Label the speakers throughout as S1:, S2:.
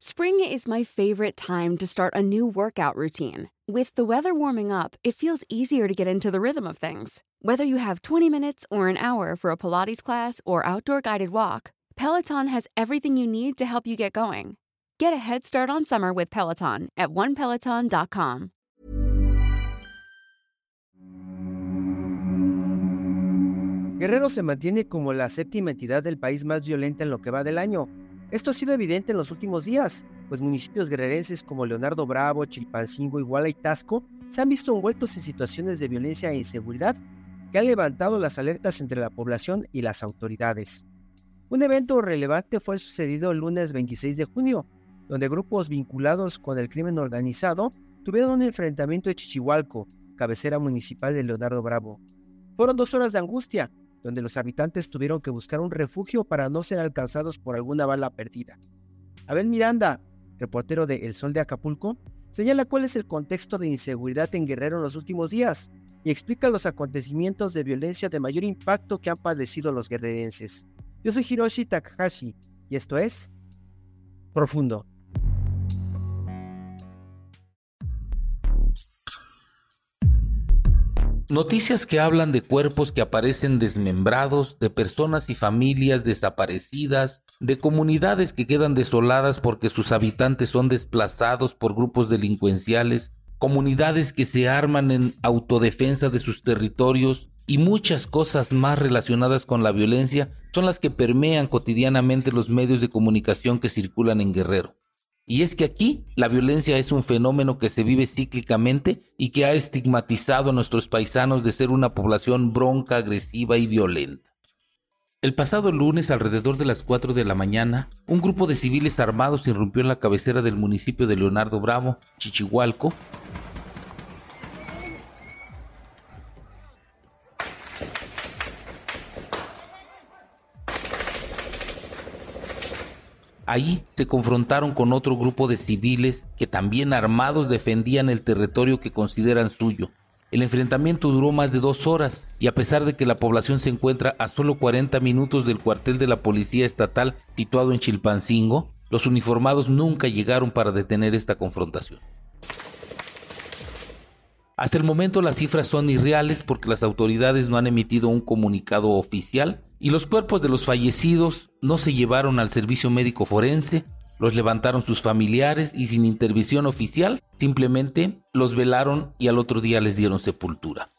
S1: Spring is my favorite time to start a new workout routine. With the weather warming up, it feels easier to get into the rhythm of things. Whether you have 20 minutes or an hour for a Pilates class or outdoor guided walk, Peloton has everything you need to help you get going. Get a head start on summer with Peloton at onepeloton.com.
S2: Guerrero se mantiene como la séptima entidad del país más violenta en lo que va del año. Esto ha sido evidente en los últimos días, pues municipios guerrerenses como Leonardo Bravo, Chilpancingo, Iguala y Tasco se han visto envueltos en situaciones de violencia e inseguridad que han levantado las alertas entre la población y las autoridades. Un evento relevante fue sucedido el lunes 26 de junio, donde grupos vinculados con el crimen organizado tuvieron un enfrentamiento en Chichihualco, cabecera municipal de Leonardo Bravo. Fueron dos horas de angustia, donde los habitantes tuvieron que buscar un refugio para no ser alcanzados por alguna bala perdida. Abel Miranda, reportero de El Sol de Acapulco, señala cuál es el contexto de inseguridad en Guerrero en los últimos días y explica los acontecimientos de violencia de mayor impacto que han padecido los guerrerenses. Yo soy Hiroshi Takahashi y esto es Profundo.
S3: Noticias que hablan de cuerpos que aparecen desmembrados, de personas y familias desaparecidas, de comunidades que quedan desoladas porque sus habitantes son desplazados por grupos delincuenciales, comunidades que se arman en autodefensa de sus territorios y muchas cosas más relacionadas con la violencia son las que permean cotidianamente los medios de comunicación que circulan en Guerrero. Y es que aquí la violencia es un fenómeno que se vive cíclicamente y que ha estigmatizado a nuestros paisanos de ser una población bronca, agresiva y violenta. El pasado lunes, alrededor de las 4 de la mañana, un grupo de civiles armados irrumpió en la cabecera del municipio de Leonardo Bravo, Chichihualco, Ahí se confrontaron con otro grupo de civiles que también armados defendían el territorio que consideran suyo. El enfrentamiento duró más de dos horas y a pesar de que la población se encuentra a solo 40 minutos del cuartel de la Policía Estatal situado en Chilpancingo, los uniformados nunca llegaron para detener esta confrontación. Hasta el momento las cifras son irreales porque las autoridades no han emitido un comunicado oficial y los cuerpos de los fallecidos no se llevaron al servicio médico forense, los levantaron sus familiares y sin intervención oficial simplemente los velaron y al otro día les dieron sepultura.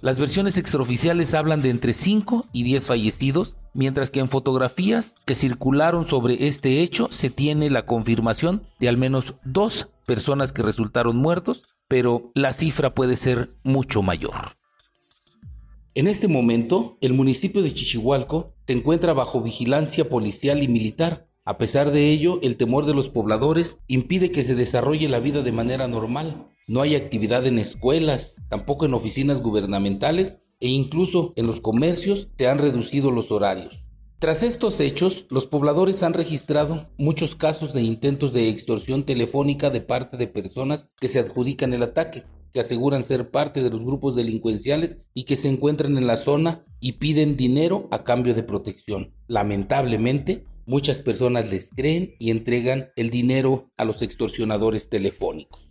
S3: Las versiones extraoficiales hablan de entre 5 y 10 fallecidos, mientras que en fotografías que circularon sobre este hecho se tiene la confirmación de al menos dos personas que resultaron muertos, pero la cifra puede ser mucho mayor. En este momento, el municipio de Chichihualco se encuentra bajo vigilancia policial y militar. A pesar de ello, el temor de los pobladores impide que se desarrolle la vida de manera normal. No hay actividad en escuelas, tampoco en oficinas gubernamentales e incluso en los comercios se han reducido los horarios. Tras estos hechos, los pobladores han registrado muchos casos de intentos de extorsión telefónica de parte de personas que se adjudican el ataque que aseguran ser parte de los grupos delincuenciales y que se encuentran en la zona y piden dinero a cambio de protección. Lamentablemente, muchas personas les creen y entregan el dinero a los extorsionadores telefónicos.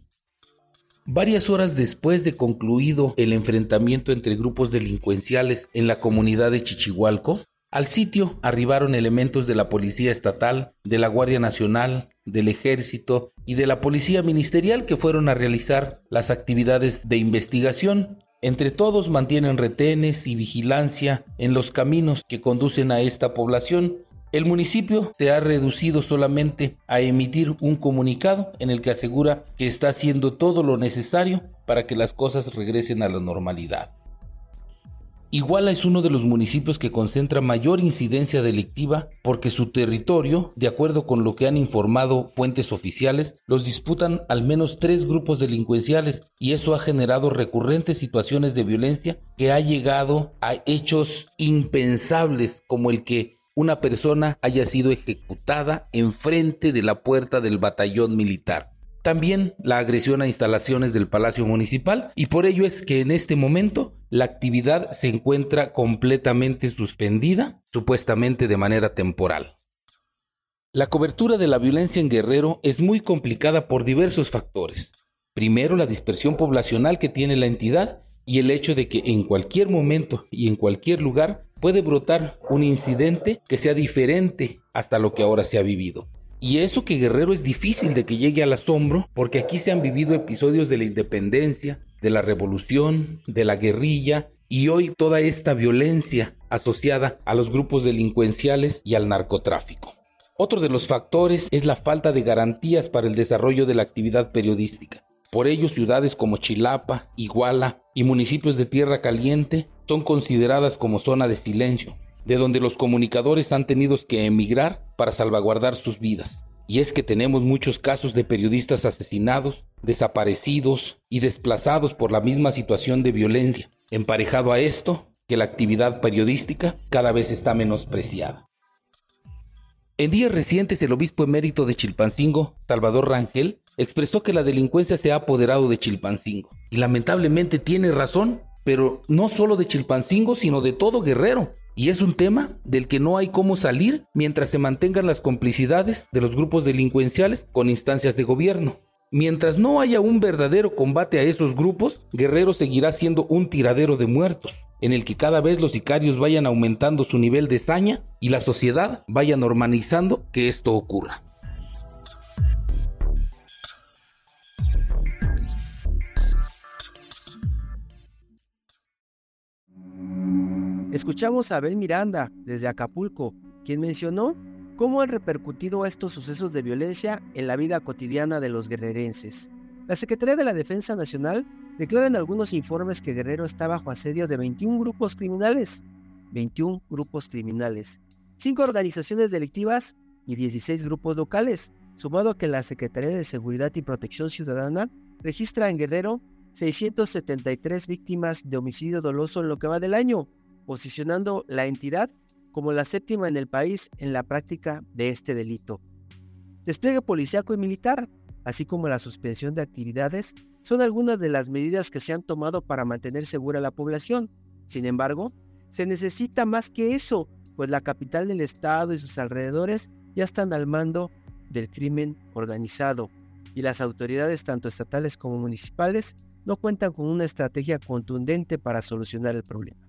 S3: Varias horas después de concluido el enfrentamiento entre grupos delincuenciales en la comunidad de Chichihualco, al sitio arribaron elementos de la Policía Estatal, de la Guardia Nacional, del Ejército y de la Policía Ministerial que fueron a realizar las actividades de investigación. Entre todos mantienen retenes y vigilancia en los caminos que conducen a esta población. El municipio se ha reducido solamente a emitir un comunicado en el que asegura que está haciendo todo lo necesario para que las cosas regresen a la normalidad. Iguala es uno de los municipios que concentra mayor incidencia delictiva porque su territorio, de acuerdo con lo que han informado fuentes oficiales, los disputan al menos tres grupos delincuenciales y eso ha generado recurrentes situaciones de violencia que ha llegado a hechos impensables como el que una persona haya sido ejecutada enfrente de la puerta del batallón militar también la agresión a instalaciones del Palacio Municipal y por ello es que en este momento la actividad se encuentra completamente suspendida, supuestamente de manera temporal. La cobertura de la violencia en Guerrero es muy complicada por diversos factores. Primero, la dispersión poblacional que tiene la entidad y el hecho de que en cualquier momento y en cualquier lugar puede brotar un incidente que sea diferente hasta lo que ahora se ha vivido. Y eso que Guerrero es difícil de que llegue al asombro porque aquí se han vivido episodios de la independencia, de la revolución, de la guerrilla y hoy toda esta violencia asociada a los grupos delincuenciales y al narcotráfico. Otro de los factores es la falta de garantías para el desarrollo de la actividad periodística. Por ello, ciudades como Chilapa, Iguala y municipios de Tierra Caliente son consideradas como zona de silencio, de donde los comunicadores han tenido que emigrar para salvaguardar sus vidas. Y es que tenemos muchos casos de periodistas asesinados, desaparecidos y desplazados por la misma situación de violencia. Emparejado a esto, que la actividad periodística cada vez está menospreciada. En días recientes, el obispo emérito de Chilpancingo, Salvador Rangel, expresó que la delincuencia se ha apoderado de Chilpancingo. Y lamentablemente tiene razón, pero no solo de Chilpancingo, sino de todo Guerrero. Y es un tema del que no hay cómo salir mientras se mantengan las complicidades de los grupos delincuenciales con instancias de gobierno. Mientras no haya un verdadero combate a esos grupos, Guerrero seguirá siendo un tiradero de muertos en el que cada vez los sicarios vayan aumentando su nivel de saña y la sociedad vaya normalizando que esto ocurra.
S2: Escuchamos a Abel Miranda desde Acapulco, quien mencionó cómo han repercutido estos sucesos de violencia en la vida cotidiana de los guerrerenses. La Secretaría de la Defensa Nacional declaran algunos informes que Guerrero está bajo asedio de 21 grupos criminales. 21 grupos criminales. 5 organizaciones delictivas y 16 grupos locales, sumado a que la Secretaría de Seguridad y Protección Ciudadana registra en Guerrero 673 víctimas de homicidio doloso en lo que va del año, posicionando la entidad como la séptima en el país en la práctica de este delito. Despliegue policiaco y militar, así como la suspensión de actividades son algunas de las medidas que se han tomado para mantener segura la población. Sin embargo, se necesita más que eso, pues la capital del estado y sus alrededores ya están al mando del crimen organizado y las autoridades tanto estatales como municipales no cuentan con una estrategia contundente para solucionar el problema.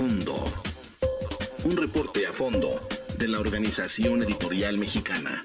S4: Un reporte a fondo de la Organización Editorial Mexicana.